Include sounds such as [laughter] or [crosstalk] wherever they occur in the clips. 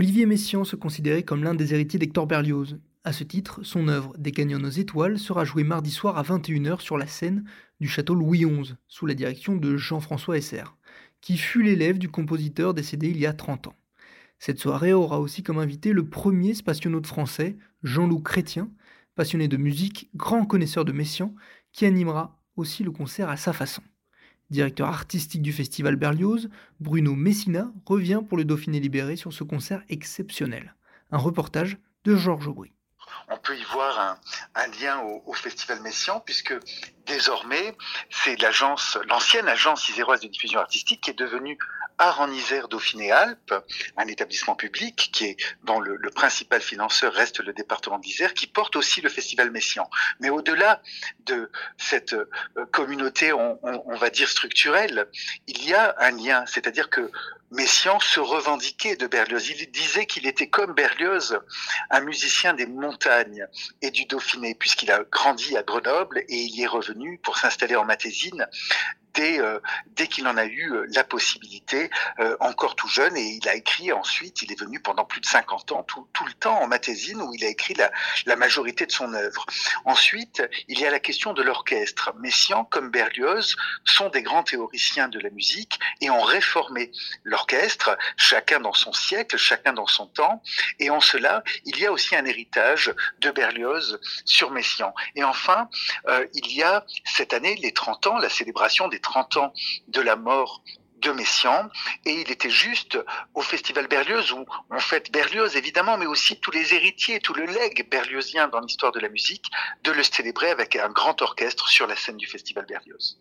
Olivier Messiaen se considérait comme l'un des héritiers d'Hector Berlioz. À ce titre, son œuvre Des canyons aux étoiles sera jouée mardi soir à 21h sur la scène du château Louis XI, sous la direction de Jean-François Esser, qui fut l'élève du compositeur décédé il y a 30 ans. Cette soirée aura aussi comme invité le premier spationaute français, Jean-Loup Chrétien, passionné de musique, grand connaisseur de Messiaen, qui animera aussi le concert à sa façon. Directeur artistique du festival Berlioz, Bruno Messina revient pour le Dauphiné libéré sur ce concert exceptionnel. Un reportage de Georges Aubry. On peut y voir un, lien au, Festival Messiaen, puisque désormais, c'est l'ancienne agence iséroise de diffusion artistique qui est devenue Art en Isère Dauphiné-Alpes, un établissement public qui est dont le, principal financeur reste le département d'Isère, qui porte aussi le festival Messian. Mais au-delà de cette euh, communauté, on, va dire structurelle, il y a un lien, c'est-à-dire que Messian se revendiquait de Berlioz. Il disait qu'il était comme Berlioz, un musicien des montagnes et du Dauphiné, puisqu'il a grandi à Grenoble et il y est revenu pour s'installer en Matésine dès, euh, dès qu'il en a eu euh, la possibilité, euh, encore tout jeune, et il a écrit ensuite, il est venu pendant plus de 50 ans, tout, le temps en Matésine, où il a écrit la, la majorité de son œuvre. Ensuite, il y a la question de l'orchestre. Messiaen, comme Berlioz, sont des grands théoriciens de la musique et ont réformé l'orchestre, chacun dans son siècle, chacun dans son temps, et en cela, il y a aussi un héritage de Berlioz sur Messiaen. Et enfin, il y a cette année les 30 ans, la célébration des 30 ans de la mort de Messiaen et il était juste au festival Berlioz où on fête Berlioz évidemment mais aussi tous les héritiers, tout le legs berliozien dans l'histoire de la musique de le célébrer avec un grand orchestre sur la scène du festival Berlioz.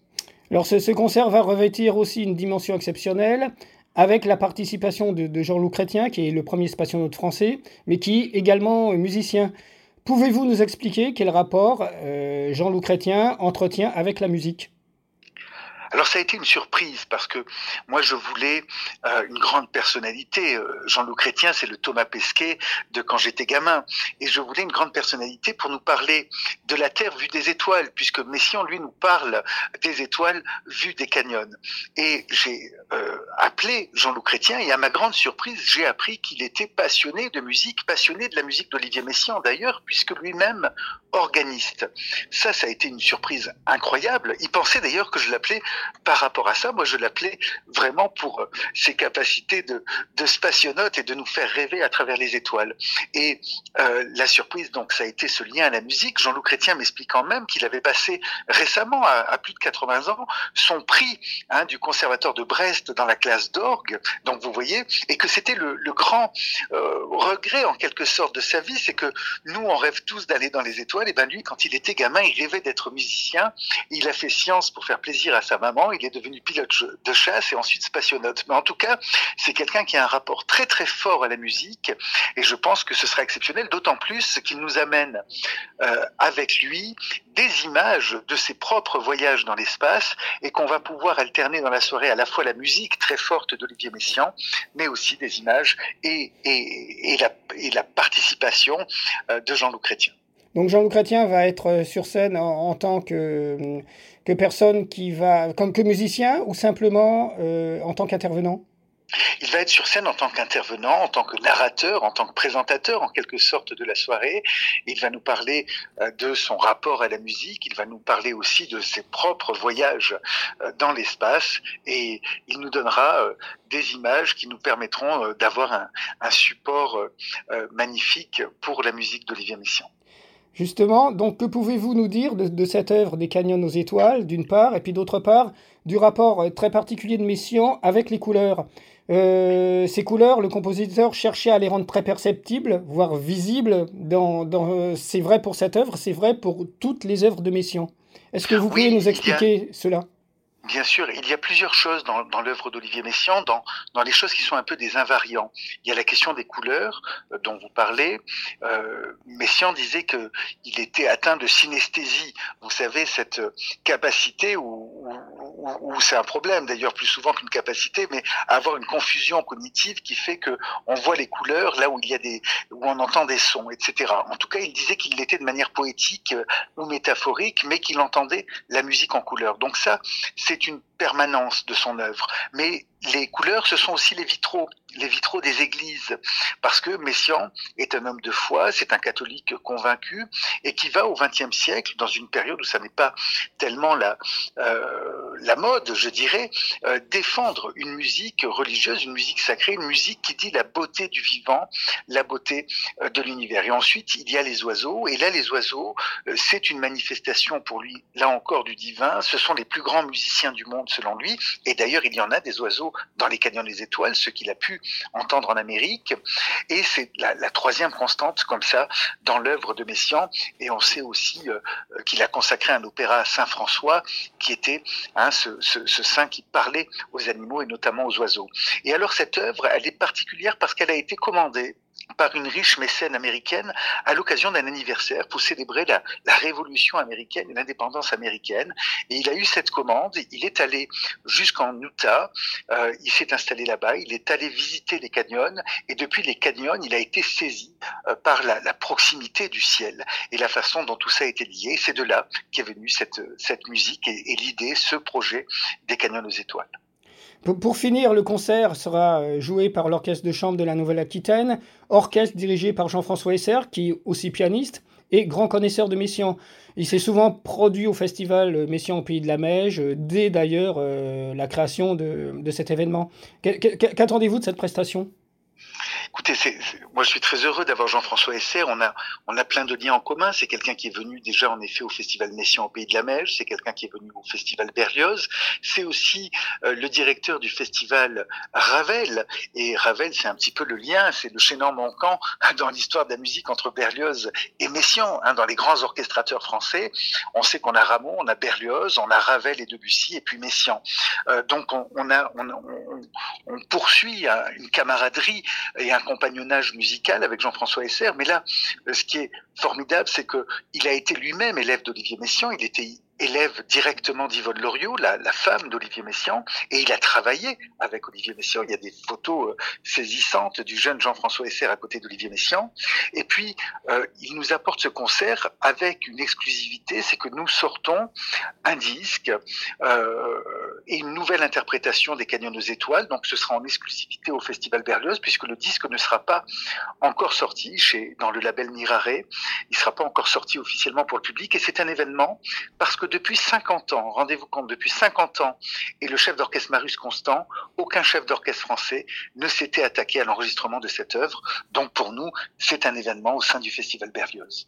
Alors ce, concert va revêtir aussi une dimension exceptionnelle avec la participation de, Jean-Loup Chrétien qui est le premier spationaute français mais qui est également musicien. Pouvez-vous nous expliquer quel rapport euh, Jean-Loup Chrétien entretient avec la musique? Alors ça a été une surprise parce que moi je voulais euh, une grande personnalité. Euh, Jean-Loup Chrétien, c'est le Thomas Pesquet de quand j'étais gamin. Et je voulais une grande personnalité pour nous parler de la Terre vue des étoiles, puisque Messiaen, lui, nous parle des étoiles vues des canyons. Et j'ai euh, appelé Jean-Loup Chrétien et à ma grande surprise, j'ai appris qu'il était passionné de musique, passionné de la musique d'Olivier Messiaen d'ailleurs, puisque lui-même organiste. Ça, ça a été une surprise incroyable. Il pensait d'ailleurs que je l'appelais par rapport à ça, moi je l'appelais vraiment pour euh, ses capacités de, de spationaute et de nous faire rêver à travers les étoiles. Et euh, la surprise, donc, ça a été ce lien à la musique. Jean-Loup Chrétien m'expliquant même qu'il avait passé récemment, à, plus de 80 ans, son prix hein, du conservatoire de Brest dans la classe d'orgue. Donc vous voyez, et que c'était le, le, grand euh, regret en quelque sorte de sa vie, c'est que nous on rêve tous d'aller dans les étoiles. Et ben lui, quand il était gamin, il rêvait d'être musicien. Il a fait science pour faire plaisir à sa maman il est devenu pilote de chasse et ensuite spationaute. Mais en tout cas, c'est quelqu'un qui a un rapport très très fort à la musique et je pense que ce sera exceptionnel, d'autant plus qu'il nous amène euh, avec lui des images de ses propres voyages dans l'espace et qu'on va pouvoir alterner dans la soirée à la fois la musique très forte d'Olivier Messiaen, mais aussi des images et, la, et la, participation euh, de Jean-Loup Chrétien. Donc Jean-Loup Chrétien va être sur scène en tant que que personne qui va, comme que musicien ou simplement euh, en tant qu'intervenant? Il va être sur scène en tant qu'intervenant, en tant que narrateur, en tant que présentateur en quelque sorte de la soirée. Il va nous parler euh, de son rapport à la musique, il va nous parler aussi de ses propres voyages euh, dans l'espace et il nous donnera des images qui nous permettront d'avoir un, un, support magnifique pour la musique d'Olivier Messiaen. Justement, donc que pouvez-vous nous dire de, cette œuvre des canyons aux étoiles, d'une part, et puis d'autre part, du rapport euh, très particulier de Messiaen avec les couleurs? Euh, Ces couleurs, le compositeur cherchait à les rendre très perceptibles, voire visibles. Dans, dans c'est vrai pour cette œuvre, c'est vrai pour toutes les œuvres de Messiaen. Est-ce que vous pouvez nous expliquer cela? Bien sûr, il y a plusieurs choses dans, l'œuvre d'Olivier Messiaen, dans, les choses qui sont un peu des invariants. Il y a la question des couleurs euh, dont vous parlez. Euh, Messiaen disait que il était atteint de synesthésie. Vous savez cette capacité où, où, c'est un problème d'ailleurs plus souvent qu'une capacité, mais avoir une confusion cognitive qui fait que on voit les couleurs là où il y a des où on entend des sons, etc. En tout cas, il disait qu'il l'était de manière poétique euh, ou métaphorique, mais qu'il entendait la musique en couleurs. Donc ça, c'est une permanence de son œuvre. Mais les couleurs, ce sont aussi les vitraux, les vitraux des églises, parce que Messiaen est un homme de foi, c'est un catholique convaincu, et qui va au XXe siècle, dans une période où ça n'est pas tellement la, euh, la mode, je dirais, euh, défendre une musique religieuse, une musique sacrée, une musique qui dit la beauté du vivant, la beauté euh, de l'univers. Et ensuite, il y a les oiseaux, et là, les oiseaux, c'est une manifestation pour lui, là encore, du divin, ce sont les plus grands musiciens du monde selon lui. Et d'ailleurs, il y en a des oiseaux dans les canyons des étoiles, ce qu'il a pu entendre en Amérique. Et c'est la, troisième constante comme ça dans l'œuvre de Messiaen. Et on sait aussi euh, qu'il a consacré un opéra à Saint François, qui était hein, ce, ce saint qui parlait aux animaux et notamment aux oiseaux. Et alors cette œuvre, elle est particulière parce qu'elle a été commandée par une riche mécène américaine à l'occasion d'un anniversaire pour célébrer la, révolution américaine et l'indépendance américaine. Et il a eu cette commande, il est allé jusqu'en Utah, euh, il s'est installé là-bas, il est allé visiter les canyons et depuis les canyons, il a été saisi euh, par la, proximité du ciel et la façon dont tout ça a été lié. C'est de là qu'est venue cette, musique et l'idée, ce projet des canyons aux étoiles. Pour, finir, le concert sera euh, joué par l'Orchestre de chambre de la Nouvelle-Aquitaine, orchestre dirigé par Jean-François Esser, qui est aussi pianiste et grand connaisseur de Messiaen. Il s'est souvent produit au festival Messiaen au Pays de la Meige, dès d'ailleurs euh, la création de, de cet événement. Qu'attendez-vous de cette prestation? Écoutez, moi je suis très heureux d'avoir Jean-François Esser. On a, on a plein de liens en commun. C'est quelqu'un qui est venu déjà en effet au Festival Messiaen au Pays de la Meige. C'est quelqu'un qui est venu au Festival Berlioz. C'est aussi euh, le directeur du Festival Ravel. Et Ravel, c'est un petit peu le lien, c'est le chaînon manquant [laughs] dans l'histoire de la musique entre Berlioz et Messiaen. Hein, dans les grands orchestrateurs français, on sait qu'on a Rameau, on a Berlioz, on a Ravel et Debussy, et puis Messiaen. Euh, donc on, a, on, on poursuit hein, une camaraderie et un compagnonnage musical avec Jean-François Esser. Mais là, euh, ce qui est formidable, c'est que il a été lui-même élève d'Olivier Messiaen. Il était élève directement d'Yvonne Loriot, la, femme d'Olivier Messiaen, et il a travaillé avec Olivier Messiaen. Il y a des photos euh, saisissantes du jeune Jean-François Esser à côté d'Olivier Messiaen. Et puis, euh, il nous apporte ce concert avec une exclusivité, c'est que nous sortons un disque et une nouvelle interprétation des Canyons aux étoiles. Donc, ce sera en exclusivité au Festival Berlioz, puisque le disque ne sera pas encore sorti chez dans le label Mirare. Il ne sera pas encore sorti officiellement pour le public, et c'est un événement parce que depuis 50 ans, rendez-vous compte, depuis 50 ans, et le chef d'orchestre Marius Constant, aucun chef d'orchestre français ne s'était attaqué à l'enregistrement de cette œuvre. Donc pour nous, c'est un événement au sein du Festival Berlioz.